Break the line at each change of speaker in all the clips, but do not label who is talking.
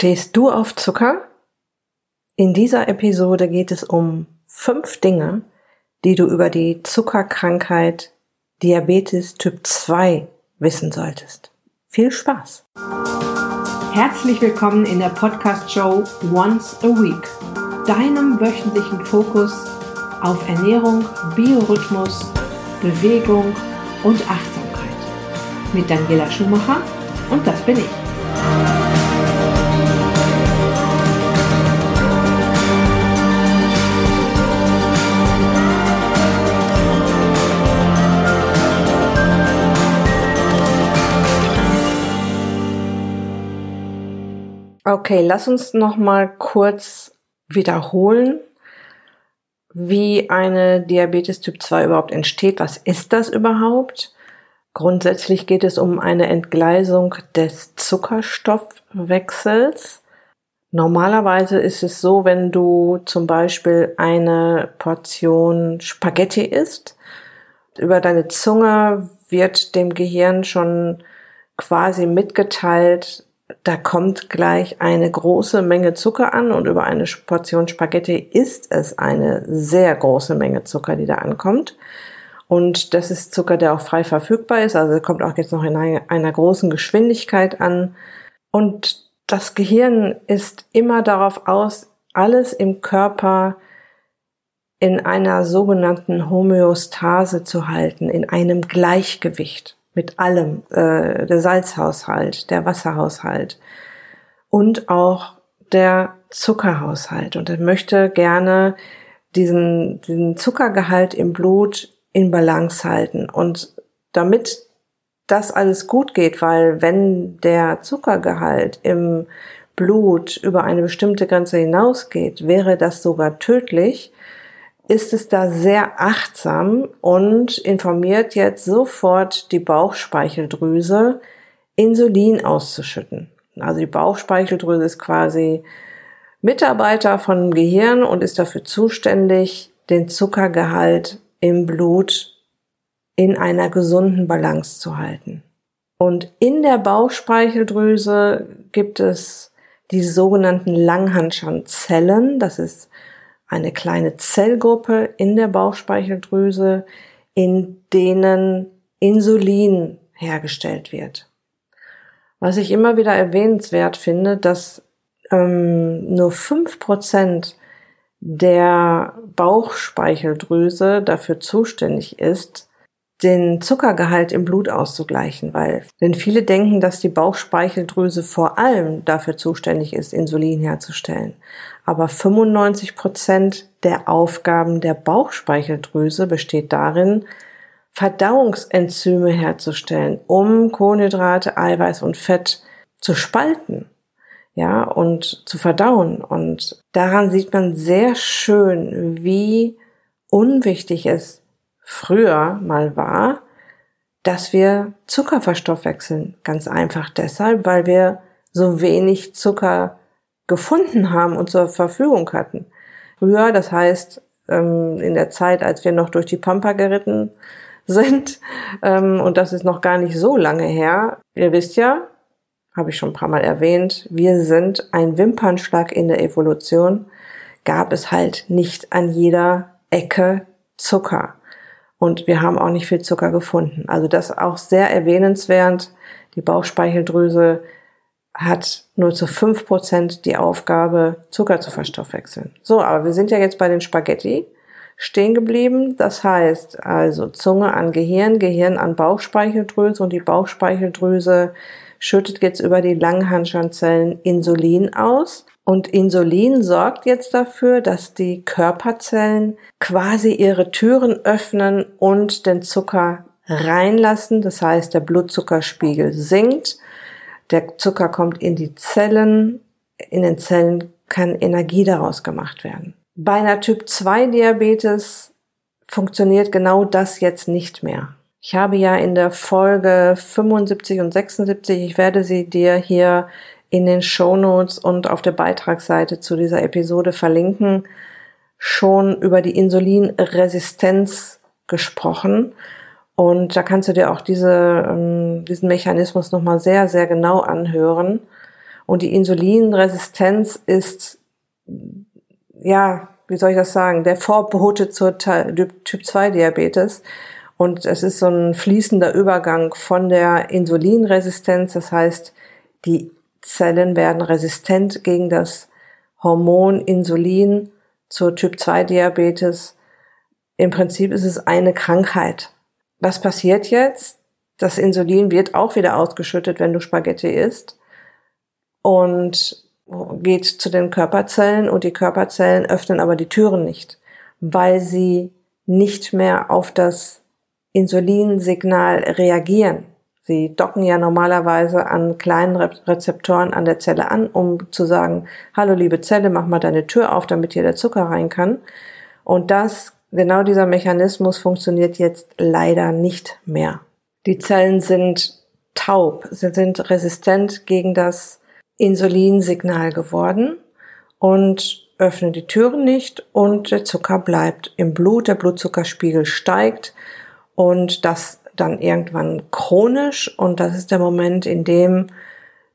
Stehst du auf Zucker? In dieser Episode geht es um fünf Dinge, die du über die Zuckerkrankheit Diabetes Typ 2 wissen solltest. Viel Spaß!
Herzlich willkommen in der Podcast-Show Once a Week, deinem wöchentlichen Fokus auf Ernährung, Biorhythmus, Bewegung und Achtsamkeit. Mit Daniela Schumacher und das bin ich.
Okay, lass uns noch mal kurz wiederholen, wie eine Diabetes Typ 2 überhaupt entsteht. Was ist das überhaupt? Grundsätzlich geht es um eine Entgleisung des Zuckerstoffwechsels. Normalerweise ist es so, wenn du zum Beispiel eine Portion Spaghetti isst, über deine Zunge wird dem Gehirn schon quasi mitgeteilt, da kommt gleich eine große Menge Zucker an und über eine Portion Spaghetti ist es eine sehr große Menge Zucker, die da ankommt. Und das ist Zucker, der auch frei verfügbar ist, also kommt auch jetzt noch in einer großen Geschwindigkeit an. Und das Gehirn ist immer darauf aus, alles im Körper in einer sogenannten Homöostase zu halten, in einem Gleichgewicht mit allem, äh, der Salzhaushalt, der Wasserhaushalt und auch der Zuckerhaushalt. Und er möchte gerne diesen, diesen Zuckergehalt im Blut in Balance halten. Und damit das alles gut geht, weil wenn der Zuckergehalt im Blut über eine bestimmte Grenze hinausgeht, wäre das sogar tödlich, ist es da sehr achtsam und informiert jetzt sofort die Bauchspeicheldrüse, Insulin auszuschütten. Also die Bauchspeicheldrüse ist quasi Mitarbeiter vom Gehirn und ist dafür zuständig, den Zuckergehalt im Blut in einer gesunden Balance zu halten. Und in der Bauchspeicheldrüse gibt es die sogenannten Langhandschanzellen. Das ist eine kleine Zellgruppe in der Bauchspeicheldrüse, in denen Insulin hergestellt wird. Was ich immer wieder erwähnenswert finde, dass ähm, nur fünf Prozent der Bauchspeicheldrüse dafür zuständig ist, den Zuckergehalt im Blut auszugleichen, weil denn viele denken, dass die Bauchspeicheldrüse vor allem dafür zuständig ist, Insulin herzustellen. Aber 95 Prozent der Aufgaben der Bauchspeicheldrüse besteht darin, Verdauungsenzyme herzustellen, um Kohlenhydrate, Eiweiß und Fett zu spalten, ja, und zu verdauen. Und daran sieht man sehr schön, wie unwichtig es früher mal war, dass wir Zucker verstoffwechseln. Ganz einfach deshalb, weil wir so wenig Zucker gefunden haben und zur Verfügung hatten. Früher, das heißt ähm, in der Zeit, als wir noch durch die Pampa geritten sind, ähm, und das ist noch gar nicht so lange her, ihr wisst ja, habe ich schon ein paar Mal erwähnt, wir sind ein Wimpernschlag in der Evolution, gab es halt nicht an jeder Ecke Zucker. Und wir haben auch nicht viel Zucker gefunden. Also das auch sehr erwähnenswert. Die Bauchspeicheldrüse hat nur zu fünf Prozent die Aufgabe, Zucker zu verstoffwechseln. So, aber wir sind ja jetzt bei den Spaghetti stehen geblieben. Das heißt also Zunge an Gehirn, Gehirn an Bauchspeicheldrüse und die Bauchspeicheldrüse schüttet jetzt über die Langhandschanzellen Insulin aus. Und Insulin sorgt jetzt dafür, dass die Körperzellen quasi ihre Türen öffnen und den Zucker reinlassen. Das heißt, der Blutzuckerspiegel sinkt, der Zucker kommt in die Zellen, in den Zellen kann Energie daraus gemacht werden. Bei einer Typ 2 Diabetes funktioniert genau das jetzt nicht mehr. Ich habe ja in der Folge 75 und 76, ich werde sie dir hier in den Show Notes und auf der Beitragsseite zu dieser Episode verlinken, schon über die Insulinresistenz gesprochen. Und da kannst du dir auch diese, ähm, diesen Mechanismus nochmal sehr, sehr genau anhören. Und die Insulinresistenz ist, ja, wie soll ich das sagen, der Vorbote zur Typ 2 Diabetes. Und es ist so ein fließender Übergang von der Insulinresistenz. Das heißt, die Zellen werden resistent gegen das Hormon Insulin zur Typ 2 Diabetes. Im Prinzip ist es eine Krankheit. Was passiert jetzt? Das Insulin wird auch wieder ausgeschüttet, wenn du Spaghetti isst und geht zu den Körperzellen und die Körperzellen öffnen aber die Türen nicht, weil sie nicht mehr auf das Insulinsignal reagieren. Sie docken ja normalerweise an kleinen Rezeptoren an der Zelle an, um zu sagen, hallo liebe Zelle, mach mal deine Tür auf, damit hier der Zucker rein kann. Und das, genau dieser Mechanismus funktioniert jetzt leider nicht mehr. Die Zellen sind taub, sie sind resistent gegen das Insulinsignal geworden und öffnen die Türen nicht und der Zucker bleibt im Blut, der Blutzuckerspiegel steigt und das dann irgendwann chronisch und das ist der Moment, in dem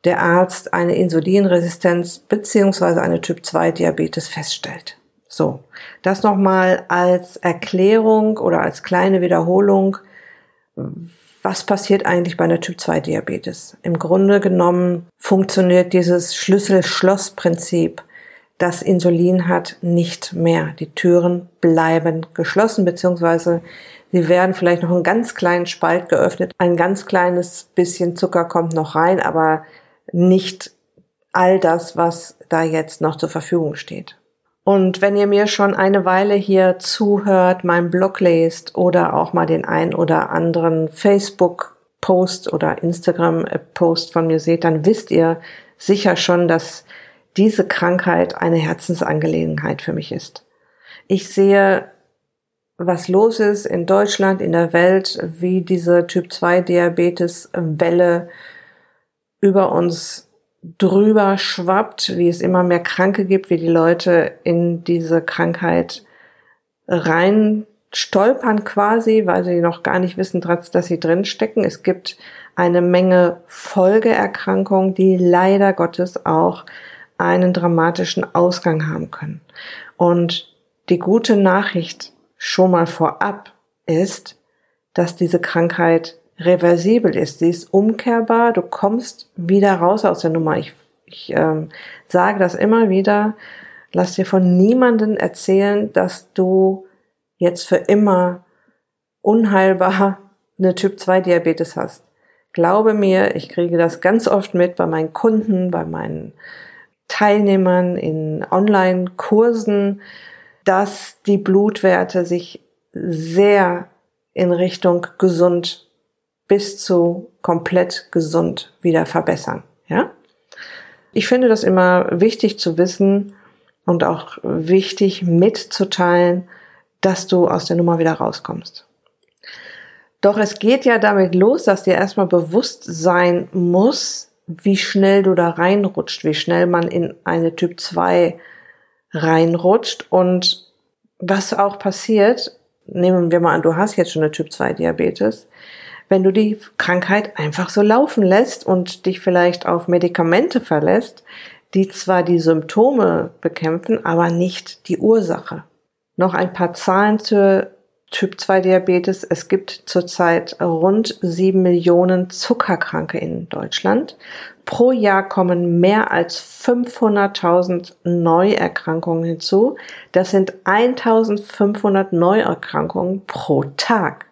der Arzt eine Insulinresistenz beziehungsweise eine Typ 2 Diabetes feststellt. So, das nochmal als Erklärung oder als kleine Wiederholung. Was passiert eigentlich bei einer Typ 2 Diabetes? Im Grunde genommen funktioniert dieses Schlüssel-Schloss-Prinzip. Das Insulin hat nicht mehr. Die Türen bleiben geschlossen, beziehungsweise Sie werden vielleicht noch einen ganz kleinen Spalt geöffnet. Ein ganz kleines bisschen Zucker kommt noch rein, aber nicht all das, was da jetzt noch zur Verfügung steht. Und wenn ihr mir schon eine Weile hier zuhört, meinen Blog lest oder auch mal den ein oder anderen Facebook-Post oder Instagram-Post von mir seht, dann wisst ihr sicher schon, dass diese Krankheit eine Herzensangelegenheit für mich ist. Ich sehe was los ist in Deutschland, in der Welt, wie diese Typ 2 Diabetes Welle über uns drüber schwappt, wie es immer mehr Kranke gibt, wie die Leute in diese Krankheit rein stolpern quasi, weil sie noch gar nicht wissen, dass sie drinstecken. Es gibt eine Menge Folgeerkrankungen, die leider Gottes auch einen dramatischen Ausgang haben können. Und die gute Nachricht schon mal vorab ist, dass diese Krankheit reversibel ist. Sie ist umkehrbar. Du kommst wieder raus aus der Nummer. Ich, ich ähm, sage das immer wieder. Lass dir von niemanden erzählen, dass du jetzt für immer unheilbar eine Typ 2 Diabetes hast. Glaube mir, ich kriege das ganz oft mit bei meinen Kunden, bei meinen Teilnehmern in Online-Kursen, dass die Blutwerte sich sehr in Richtung gesund bis zu komplett gesund wieder verbessern. Ja? Ich finde das immer wichtig zu wissen und auch wichtig mitzuteilen, dass du aus der Nummer wieder rauskommst. Doch es geht ja damit los, dass dir erstmal bewusst sein muss, wie schnell du da reinrutscht, wie schnell man in eine Typ 2 reinrutscht und was auch passiert, nehmen wir mal an, du hast jetzt schon eine Typ 2 Diabetes, wenn du die Krankheit einfach so laufen lässt und dich vielleicht auf Medikamente verlässt, die zwar die Symptome bekämpfen, aber nicht die Ursache. Noch ein paar Zahlen zur Typ 2 Diabetes. Es gibt zurzeit rund sieben Millionen Zuckerkranke in Deutschland. Pro Jahr kommen mehr als 500.000 Neuerkrankungen hinzu. Das sind 1500 Neuerkrankungen pro Tag.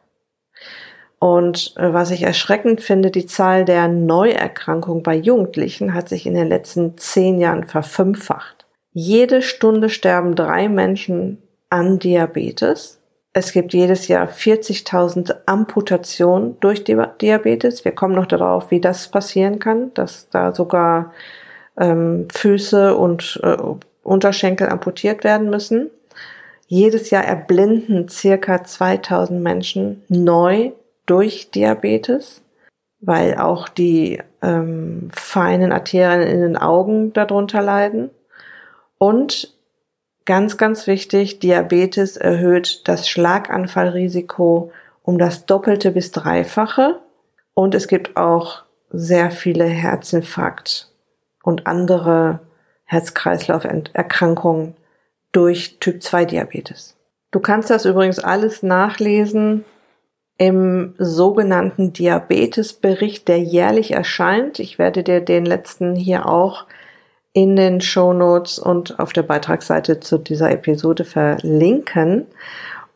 Und äh, was ich erschreckend finde, die Zahl der Neuerkrankungen bei Jugendlichen hat sich in den letzten zehn Jahren verfünffacht. Jede Stunde sterben drei Menschen an Diabetes. Es gibt jedes Jahr 40.000 Amputationen durch Diabetes. Wir kommen noch darauf, wie das passieren kann, dass da sogar ähm, Füße und äh, Unterschenkel amputiert werden müssen. Jedes Jahr erblinden circa 2000 Menschen neu durch Diabetes, weil auch die ähm, feinen Arterien in den Augen darunter leiden. Und Ganz, ganz wichtig, Diabetes erhöht das Schlaganfallrisiko um das Doppelte bis Dreifache. Und es gibt auch sehr viele Herzinfarktfälle und andere Herz-Kreislauf-Erkrankungen durch Typ-2-Diabetes. Du kannst das übrigens alles nachlesen im sogenannten Diabetesbericht, der jährlich erscheint. Ich werde dir den letzten hier auch in den Show Notes und auf der Beitragsseite zu dieser Episode verlinken.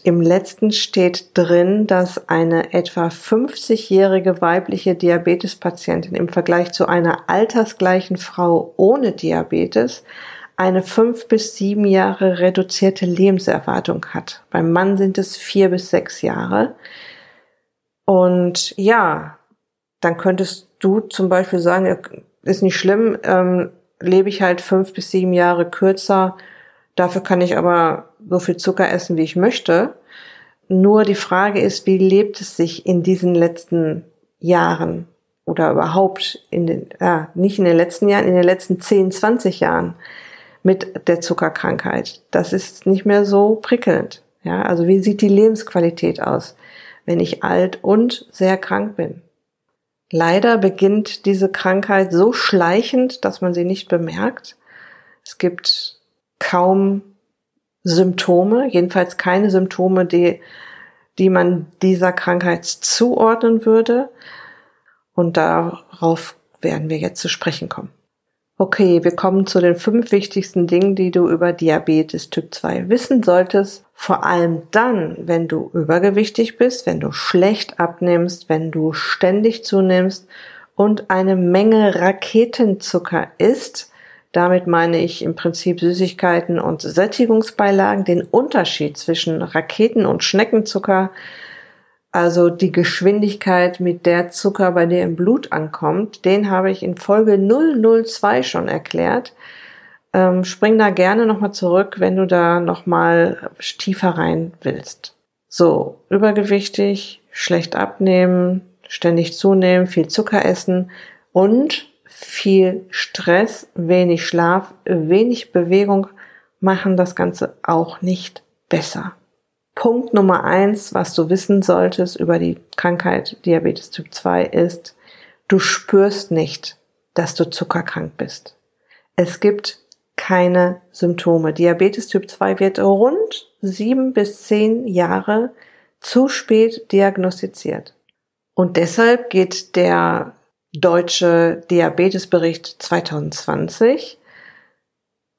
Im letzten steht drin, dass eine etwa 50-jährige weibliche Diabetespatientin im Vergleich zu einer altersgleichen Frau ohne Diabetes eine fünf bis sieben Jahre reduzierte Lebenserwartung hat. Beim Mann sind es vier bis sechs Jahre. Und ja, dann könntest du zum Beispiel sagen, ist nicht schlimm, ähm, lebe ich halt fünf bis sieben Jahre kürzer, dafür kann ich aber so viel Zucker essen, wie ich möchte. Nur die Frage ist, wie lebt es sich in diesen letzten Jahren oder überhaupt in den, ja, nicht in den letzten Jahren, in den letzten 10, 20 Jahren mit der Zuckerkrankheit. Das ist nicht mehr so prickelnd. Ja, also wie sieht die Lebensqualität aus, wenn ich alt und sehr krank bin? Leider beginnt diese Krankheit so schleichend, dass man sie nicht bemerkt. Es gibt kaum Symptome, jedenfalls keine Symptome, die, die man dieser Krankheit zuordnen würde. Und darauf werden wir jetzt zu sprechen kommen. Okay, wir kommen zu den fünf wichtigsten Dingen, die du über Diabetes Typ 2 wissen solltest. Vor allem dann, wenn du übergewichtig bist, wenn du schlecht abnimmst, wenn du ständig zunimmst und eine Menge Raketenzucker isst, damit meine ich im Prinzip Süßigkeiten und Sättigungsbeilagen, den Unterschied zwischen Raketen- und Schneckenzucker, also die Geschwindigkeit, mit der Zucker bei dir im Blut ankommt, den habe ich in Folge 002 schon erklärt. Ähm, spring da gerne nochmal zurück, wenn du da nochmal tiefer rein willst. So, übergewichtig, schlecht abnehmen, ständig zunehmen, viel Zucker essen und viel Stress, wenig Schlaf, wenig Bewegung machen das Ganze auch nicht besser. Punkt Nummer eins, was du wissen solltest über die Krankheit Diabetes Typ 2 ist, du spürst nicht, dass du zuckerkrank bist. Es gibt keine Symptome. Diabetes Typ 2 wird rund sieben bis zehn Jahre zu spät diagnostiziert. Und deshalb geht der Deutsche Diabetesbericht 2020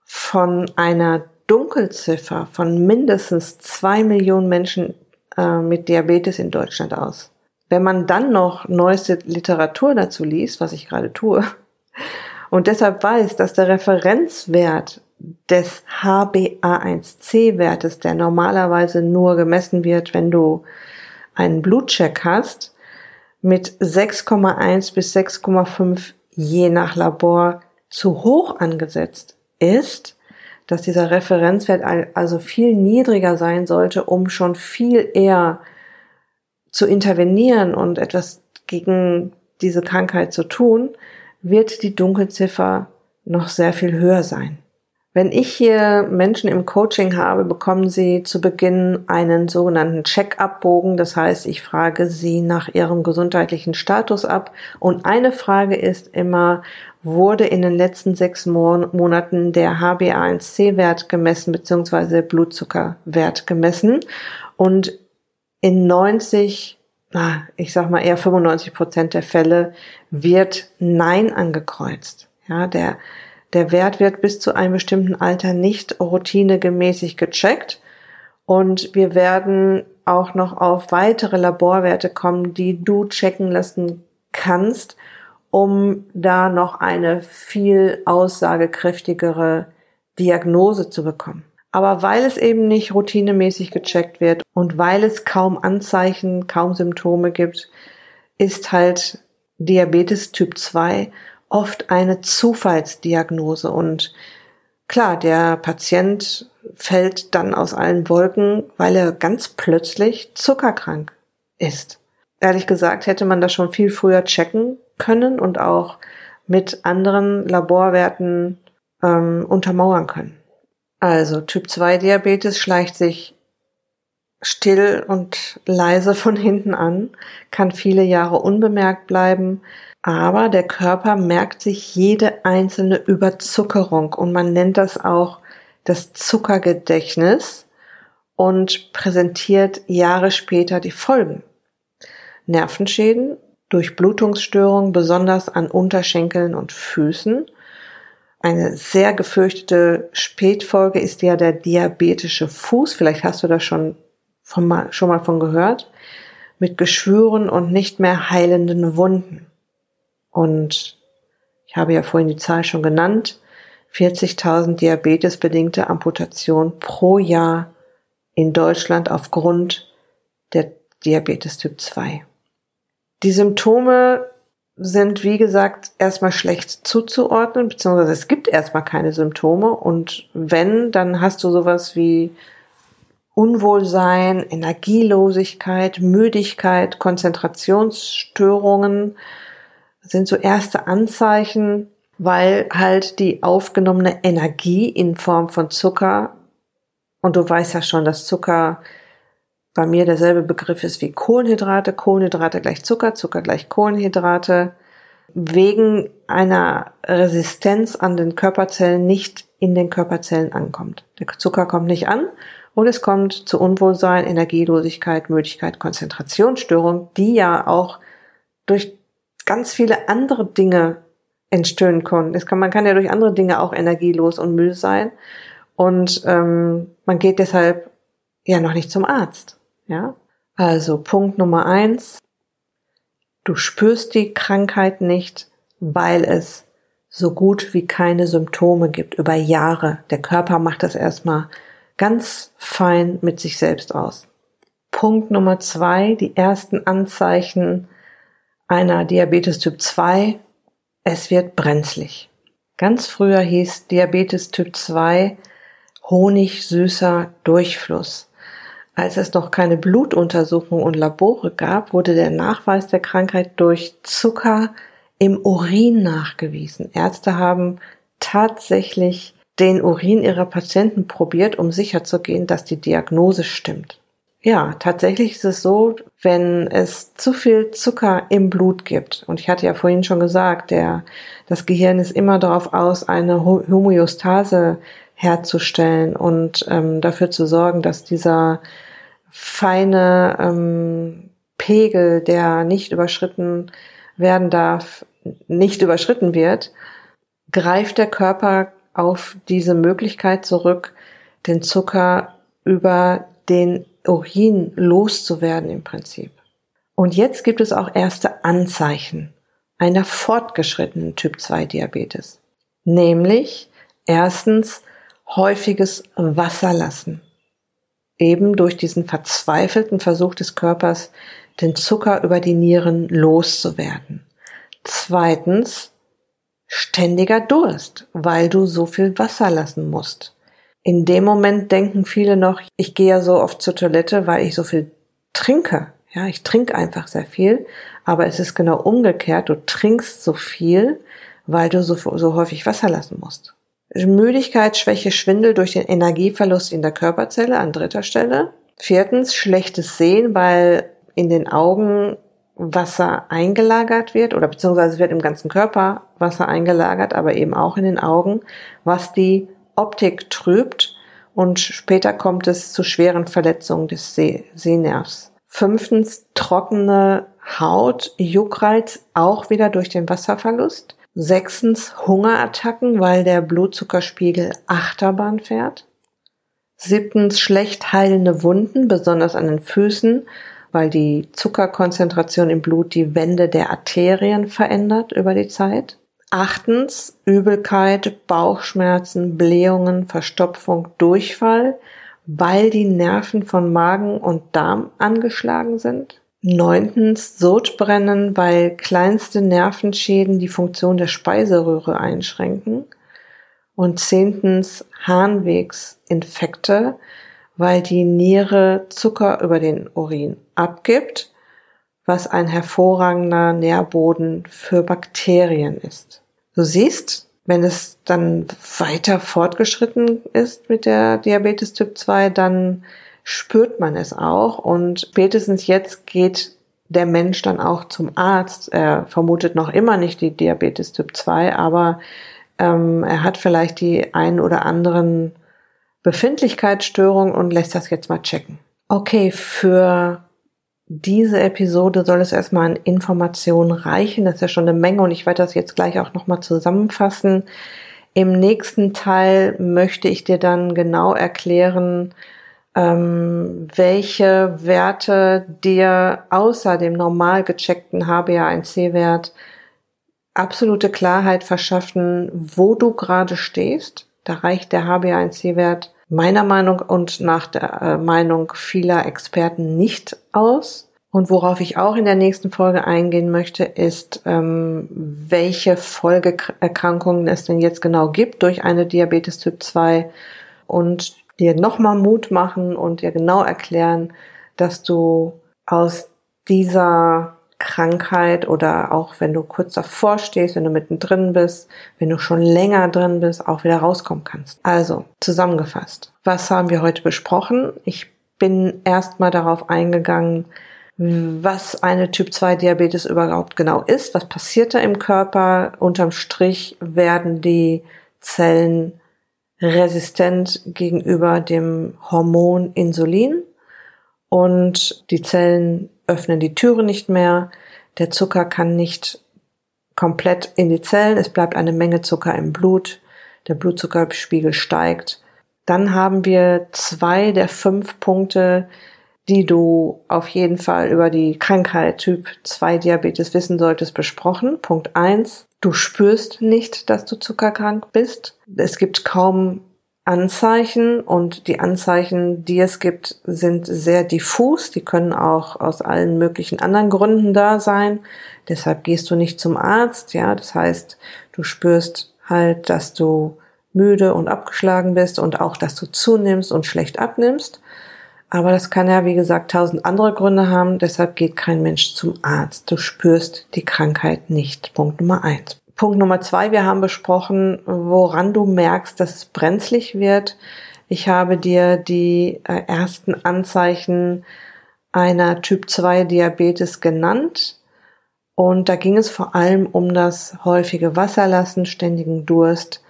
von einer Dunkelziffer von mindestens zwei Millionen Menschen äh, mit Diabetes in Deutschland aus. Wenn man dann noch neueste Literatur dazu liest, was ich gerade tue, und deshalb weiß, dass der Referenzwert des HbA1c-Wertes, der normalerweise nur gemessen wird, wenn du einen Blutcheck hast, mit 6,1 bis 6,5 je nach Labor zu hoch angesetzt ist, dass dieser Referenzwert also viel niedriger sein sollte, um schon viel eher zu intervenieren und etwas gegen diese Krankheit zu tun, wird die Dunkelziffer noch sehr viel höher sein. Wenn ich hier Menschen im Coaching habe, bekommen sie zu Beginn einen sogenannten Check-up-Bogen. Das heißt, ich frage sie nach ihrem gesundheitlichen Status ab. Und eine Frage ist immer, wurde in den letzten sechs Monaten der HbA1c-Wert gemessen, beziehungsweise Blutzuckerwert gemessen? Und in 90, na, ich sag mal eher 95 Prozent der Fälle wird Nein angekreuzt. Ja, der der Wert wird bis zu einem bestimmten Alter nicht routinegemäßig gecheckt und wir werden auch noch auf weitere Laborwerte kommen, die du checken lassen kannst, um da noch eine viel aussagekräftigere Diagnose zu bekommen. Aber weil es eben nicht routinemäßig gecheckt wird und weil es kaum Anzeichen, kaum Symptome gibt, ist halt Diabetes Typ 2 oft eine Zufallsdiagnose und klar, der Patient fällt dann aus allen Wolken, weil er ganz plötzlich zuckerkrank ist. Ehrlich gesagt hätte man das schon viel früher checken können und auch mit anderen Laborwerten ähm, untermauern können. Also Typ 2 Diabetes schleicht sich still und leise von hinten an, kann viele Jahre unbemerkt bleiben, Aber der Körper merkt sich jede einzelne Überzuckerung und man nennt das auch das Zuckergedächtnis und präsentiert Jahre später die Folgen. Nervenschäden, Durchblutungsstörungen, besonders an Unterschenkeln und Füßen. Eine sehr gefürchtete Spätfolge ist ja der diabetische Fuß. Vielleicht hast du da schon, von, schon mal von gehört. Mit Geschwüren und nicht mehr heilenden Wunden. Und ich habe ja vorhin die Zahl schon genannt. 40.000 diabetesbedingte Amputationen pro Jahr in Deutschland aufgrund der Diabetes Typ 2. Die Symptome sind, wie gesagt, erstmal schlecht zuzuordnen, beziehungsweise es gibt erstmal keine Symptome. Und wenn, dann hast du sowas wie Unwohlsein, Energielosigkeit, Müdigkeit, Konzentrationsstörungen sind so erste Anzeichen, weil halt die aufgenommene Energie in Form von Zucker, und du weißt ja schon, dass Zucker bei mir derselbe Begriff ist wie Kohlenhydrate, Kohlenhydrate gleich Zucker, Zucker gleich Kohlenhydrate, wegen einer Resistenz an den Körperzellen nicht in den Körperzellen ankommt. Der Zucker kommt nicht an und es kommt zu Unwohlsein, Energielosigkeit, Müdigkeit, Konzentrationsstörung, die ja auch durch ganz viele andere Dinge entstehen können. Kann, man kann ja durch andere Dinge auch energielos und müde sein. Und ähm, man geht deshalb ja noch nicht zum Arzt. Ja, also Punkt Nummer eins. Du spürst die Krankheit nicht, weil es so gut wie keine Symptome gibt über Jahre. Der Körper macht das erstmal ganz fein mit sich selbst aus. Punkt Nummer zwei, die ersten Anzeichen einer Diabetes Typ 2, es wird brenzlig. Ganz früher hieß Diabetes Typ 2 honigsüßer Durchfluss. Als es noch keine Blutuntersuchung und Labore gab, wurde der Nachweis der Krankheit durch Zucker im Urin nachgewiesen. Ärzte haben tatsächlich den Urin ihrer Patienten probiert, um sicherzugehen, dass die Diagnose stimmt. Ja, tatsächlich ist es so, wenn es zu viel Zucker im Blut gibt, und ich hatte ja vorhin schon gesagt, der, das Gehirn ist immer darauf aus, eine Homöostase herzustellen und ähm, dafür zu sorgen, dass dieser feine ähm, Pegel, der nicht überschritten werden darf, nicht überschritten wird, greift der Körper auf diese Möglichkeit zurück, den Zucker über den Urin loszuwerden im Prinzip. Und jetzt gibt es auch erste Anzeichen einer fortgeschrittenen Typ 2 Diabetes. Nämlich erstens häufiges Wasserlassen eben durch diesen verzweifelten Versuch des Körpers, den Zucker über die Nieren loszuwerden. Zweitens, ständiger Durst, weil du so viel Wasser lassen musst. In dem Moment denken viele noch, ich gehe ja so oft zur Toilette, weil ich so viel trinke. Ja, ich trinke einfach sehr viel, aber es ist genau umgekehrt. Du trinkst so viel, weil du so, so häufig Wasser lassen musst. Müdigkeit, Schwäche, Schwindel durch den Energieverlust in der Körperzelle an dritter Stelle. Viertens, schlechtes Sehen, weil in den Augen Wasser eingelagert wird oder beziehungsweise wird im ganzen Körper Wasser eingelagert, aber eben auch in den Augen, was die Optik trübt und später kommt es zu schweren Verletzungen des Seh Sehnervs. Fünftens, trockene Haut, Juckreiz, auch wieder durch den Wasserverlust. Sechstens Hungerattacken, weil der Blutzuckerspiegel Achterbahn fährt. Siebtens schlecht heilende Wunden, besonders an den Füßen, weil die Zuckerkonzentration im Blut die Wände der Arterien verändert über die Zeit. Achtens Übelkeit, Bauchschmerzen, Blähungen, Verstopfung, Durchfall, weil die Nerven von Magen und Darm angeschlagen sind. Neuntens Sodbrennen, weil kleinste Nervenschäden die Funktion der Speiseröhre einschränken. Und zehntens Harnwegsinfekte, weil die Niere Zucker über den Urin abgibt, was ein hervorragender Nährboden für Bakterien ist. Du siehst, wenn es dann weiter fortgeschritten ist mit der Diabetes Typ 2, dann spürt man es auch und spätestens jetzt geht der Mensch dann auch zum Arzt. Er vermutet noch immer nicht die Diabetes Typ 2, aber ähm, er hat vielleicht die ein oder anderen Befindlichkeitsstörungen und lässt das jetzt mal checken. Okay, für diese Episode soll es erstmal an Informationen reichen. Das ist ja schon eine Menge und ich werde das jetzt gleich auch nochmal zusammenfassen. Im nächsten Teil möchte ich dir dann genau erklären, ähm, welche Werte dir außer dem normal gecheckten HbA1c-Wert absolute Klarheit verschaffen, wo du gerade stehst. Da reicht der HbA1c-Wert meiner Meinung und nach der äh, Meinung vieler Experten nicht aus. Und worauf ich auch in der nächsten Folge eingehen möchte, ist, ähm, welche Folgeerkrankungen es denn jetzt genau gibt durch eine Diabetes Typ 2 und dir nochmal Mut machen und dir genau erklären, dass du aus dieser Krankheit oder auch wenn du kurz davor stehst, wenn du mittendrin bist, wenn du schon länger drin bist, auch wieder rauskommen kannst. Also, zusammengefasst. Was haben wir heute besprochen? Ich bin erstmal darauf eingegangen, was eine Typ 2 Diabetes überhaupt genau ist, was passiert da im Körper. Unterm Strich werden die Zellen resistent gegenüber dem Hormon Insulin und die Zellen öffnen die Türe nicht mehr. Der Zucker kann nicht komplett in die Zellen. Es bleibt eine Menge Zucker im Blut. Der Blutzuckerspiegel steigt. Dann haben wir zwei der fünf Punkte, die du auf jeden Fall über die Krankheit Typ 2 Diabetes wissen solltest, besprochen. Punkt eins: Du spürst nicht, dass du zuckerkrank bist. Es gibt kaum Anzeichen und die Anzeichen, die es gibt, sind sehr diffus. Die können auch aus allen möglichen anderen Gründen da sein. Deshalb gehst du nicht zum Arzt. Ja, das heißt, du spürst halt, dass du müde und abgeschlagen bist und auch, dass du zunimmst und schlecht abnimmst. Aber das kann ja, wie gesagt, tausend andere Gründe haben. Deshalb geht kein Mensch zum Arzt. Du spürst die Krankheit nicht. Punkt Nummer eins. Punkt Nummer zwei, wir haben besprochen, woran du merkst, dass es brenzlig wird. Ich habe dir die äh, ersten Anzeichen einer Typ 2 Diabetes genannt. Und da ging es vor allem um das häufige Wasserlassen, ständigen Durst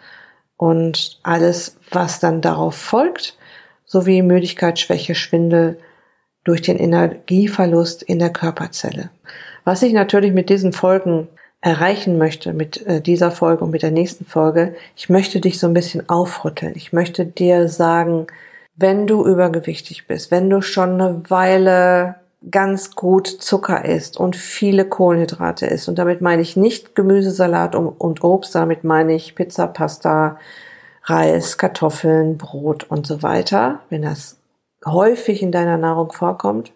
und alles, was dann darauf folgt, sowie Müdigkeit, Schwäche, Schwindel durch den Energieverlust in der Körperzelle. Was ich natürlich mit diesen Folgen erreichen möchte mit äh, dieser Folge und mit der nächsten Folge, ich möchte dich so ein bisschen aufrütteln. Ich möchte dir sagen, wenn du übergewichtig bist, wenn du schon eine Weile ganz gut Zucker isst und viele Kohlenhydrate isst, und damit meine ich nicht Gemüsesalat und Obst, damit meine ich Pizza, Pasta, Reis, Kartoffeln, Brot und so weiter, wenn das häufig in deiner Nahrung vorkommt,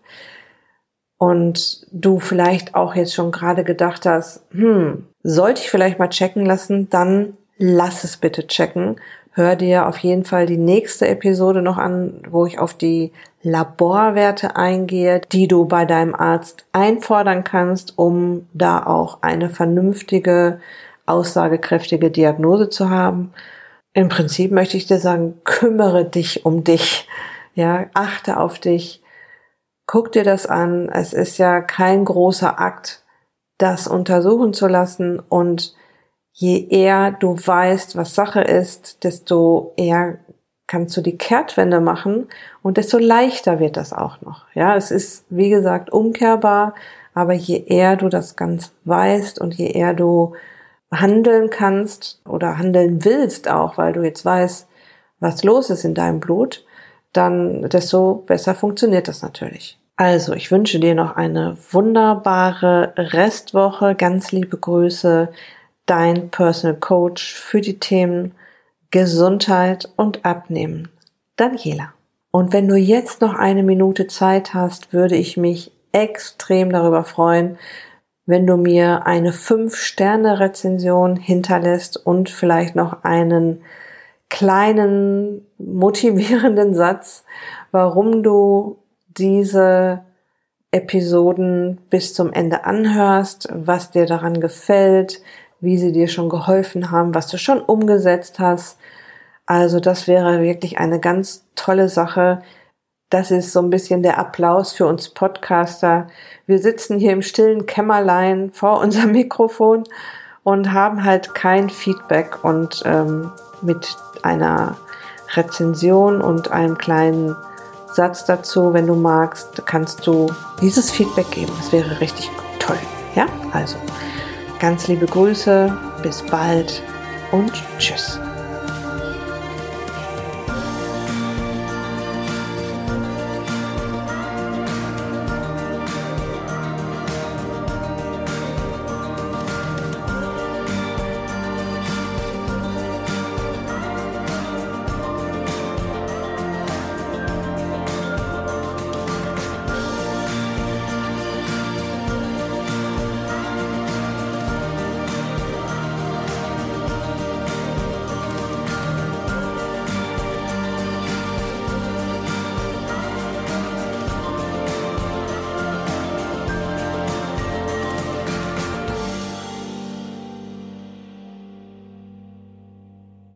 und du vielleicht auch jetzt schon gerade gedacht hast, hm, sollte ich vielleicht mal checken lassen, dann lass es bitte checken. Hör dir auf jeden Fall die nächste Episode noch an, wo ich auf die Laborwerte eingehe, die du bei deinem Arzt einfordern kannst, um da auch eine vernünftige, aussagekräftige Diagnose zu haben. Im Prinzip möchte ich dir sagen, kümmere dich um dich. Ja, achte auf dich guck dir das an. Es ist ja kein großer Akt, das untersuchen zu lassen. Und je eher du weißt, was Sache ist, desto eher kannst du die Kehrtwende machen und desto leichter wird das auch noch. Ja, es ist, wie gesagt, umkehrbar, aber je eher du das ganz weißt und je eher du handeln kannst oder handeln willst auch, weil du jetzt weißt, was los ist in deinem Blut, dann desto besser funktioniert das natürlich. Also, ich wünsche dir noch eine wunderbare Restwoche. Ganz liebe Grüße, dein Personal Coach für die Themen Gesundheit und Abnehmen, Daniela. Und wenn du jetzt noch eine Minute Zeit hast, würde ich mich extrem darüber freuen, wenn du mir eine 5-Sterne-Rezension hinterlässt und vielleicht noch einen kleinen motivierenden Satz, warum du diese Episoden bis zum Ende anhörst, was dir daran gefällt, wie sie dir schon geholfen haben, was du schon umgesetzt hast. Also das wäre wirklich eine ganz tolle Sache. Das ist so ein bisschen der Applaus für uns Podcaster. Wir sitzen hier im stillen Kämmerlein vor unserem Mikrofon und haben halt kein Feedback und ähm, mit einer Rezension und einem kleinen Satz dazu, wenn du magst, kannst du dieses Feedback geben. Das wäre richtig toll. Ja, also ganz liebe Grüße, bis bald und tschüss.